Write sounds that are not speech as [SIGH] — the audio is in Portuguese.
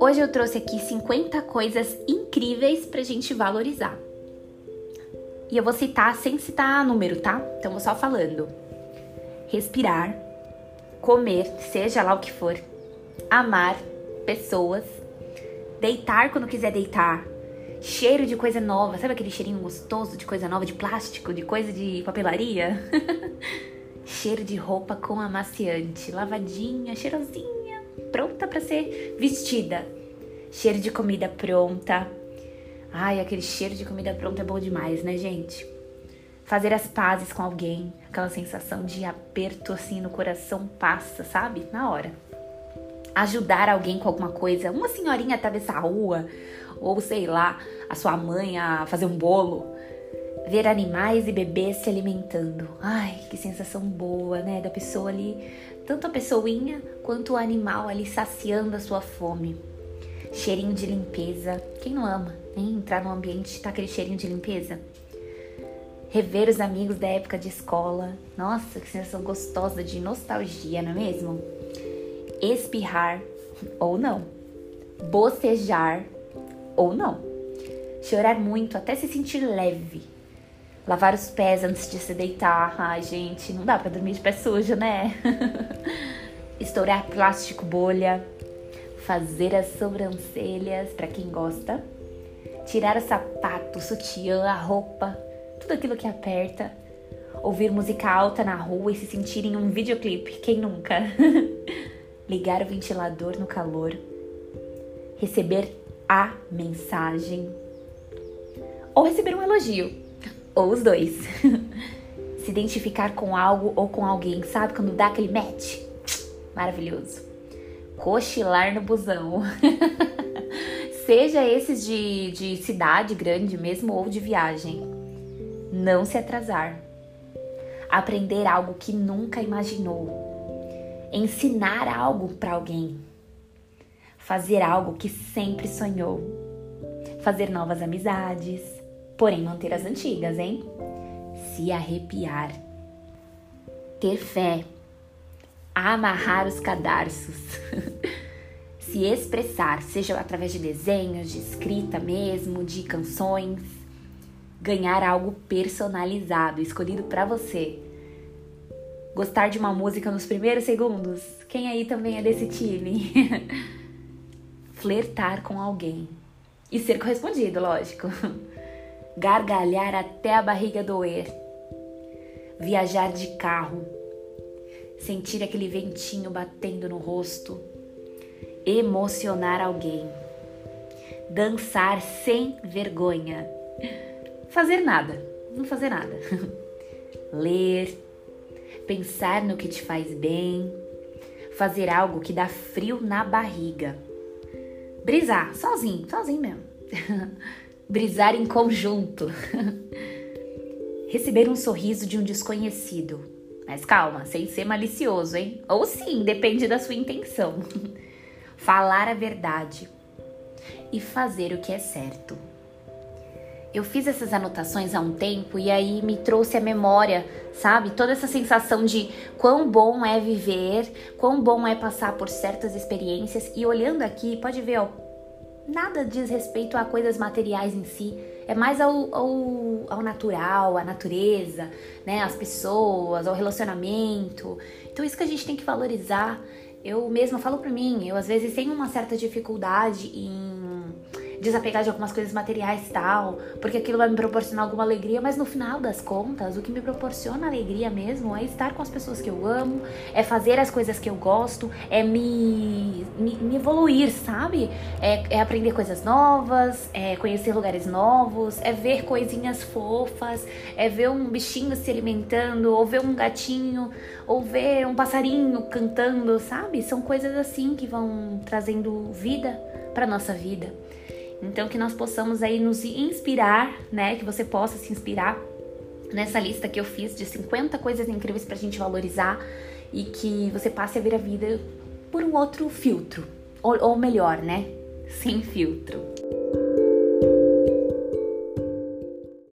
Hoje eu trouxe aqui 50 coisas incríveis pra gente valorizar. E eu vou citar sem citar número, tá? Então vou só falando. Respirar, comer, seja lá o que for, amar pessoas, deitar quando quiser deitar, cheiro de coisa nova, sabe aquele cheirinho gostoso de coisa nova, de plástico, de coisa de papelaria? [LAUGHS] cheiro de roupa com amaciante, lavadinha, cheirosinha pronta para ser vestida. Cheiro de comida pronta. Ai, aquele cheiro de comida pronta é bom demais, né, gente? Fazer as pazes com alguém, aquela sensação de aperto assim no coração passa, sabe? Na hora. Ajudar alguém com alguma coisa, uma senhorinha atravessar a rua, ou sei lá, a sua mãe a fazer um bolo. Ver animais e bebês se alimentando. Ai, que sensação boa, né? Da pessoa ali tanto a pessoinha quanto o animal ali saciando a sua fome. Cheirinho de limpeza. Quem não ama, hein? Entrar num ambiente tá aquele cheirinho de limpeza. Rever os amigos da época de escola. Nossa, que sensação gostosa de nostalgia, não é mesmo? Espirrar ou não. Bocejar ou não. Chorar muito até se sentir leve Lavar os pés antes de se deitar. Ai, gente, não dá pra dormir de pé sujo, né? [LAUGHS] Estourar plástico bolha. Fazer as sobrancelhas, para quem gosta. Tirar o sapato, o sutiã, a roupa, tudo aquilo que aperta. Ouvir música alta na rua e se sentir em um videoclipe, quem nunca? [LAUGHS] Ligar o ventilador no calor. Receber a mensagem. Ou receber um elogio ou os dois. [LAUGHS] Se identificar com algo ou com alguém, sabe? Quando dá aquele match. Maravilhoso. Cochilar no busão. [LAUGHS] Seja esses de, de cidade grande mesmo ou de viagem. Não se atrasar. Aprender algo que nunca imaginou. Ensinar algo para alguém. Fazer algo que sempre sonhou. Fazer novas amizades porém manter as antigas, hein? Se arrepiar, ter fé, amarrar os cadarços, [LAUGHS] se expressar, seja através de desenhos, de escrita mesmo, de canções, ganhar algo personalizado, escolhido para você. Gostar de uma música nos primeiros segundos? Quem aí também é desse time? [LAUGHS] Flertar com alguém. E ser correspondido, lógico [LAUGHS] gargalhar até a barriga doer, viajar de carro, sentir aquele ventinho batendo no rosto, emocionar alguém, dançar sem vergonha, fazer nada, não fazer nada, [LAUGHS] ler, pensar no que te faz bem, fazer algo que dá frio na barriga, brisar sozinho, sozinho mesmo. [LAUGHS] brisar em conjunto, [LAUGHS] receber um sorriso de um desconhecido. Mas calma, sem ser malicioso, hein? Ou sim, depende da sua intenção. [LAUGHS] Falar a verdade e fazer o que é certo. Eu fiz essas anotações há um tempo e aí me trouxe a memória, sabe? Toda essa sensação de quão bom é viver, quão bom é passar por certas experiências. E olhando aqui, pode ver, ó, nada diz respeito a coisas materiais em si, é mais ao, ao, ao natural, à natureza, né, às pessoas, ao relacionamento. Então isso que a gente tem que valorizar. Eu mesma falo pra mim, eu às vezes tenho uma certa dificuldade em desapegar de algumas coisas materiais tal, porque aquilo vai me proporcionar alguma alegria, mas no final das contas, o que me proporciona alegria mesmo é estar com as pessoas que eu amo, é fazer as coisas que eu gosto, é me, me, me evoluir, sabe? É, é aprender coisas novas, é conhecer lugares novos, é ver coisinhas fofas, é ver um bichinho se alimentando, ou ver um gatinho, ou ver um passarinho cantando, sabe? São coisas assim que vão trazendo vida para nossa vida. Então que nós possamos aí nos inspirar, né? Que você possa se inspirar nessa lista que eu fiz de 50 coisas incríveis pra gente valorizar e que você passe a ver a vida por um outro filtro, ou, ou melhor, né? Sem filtro.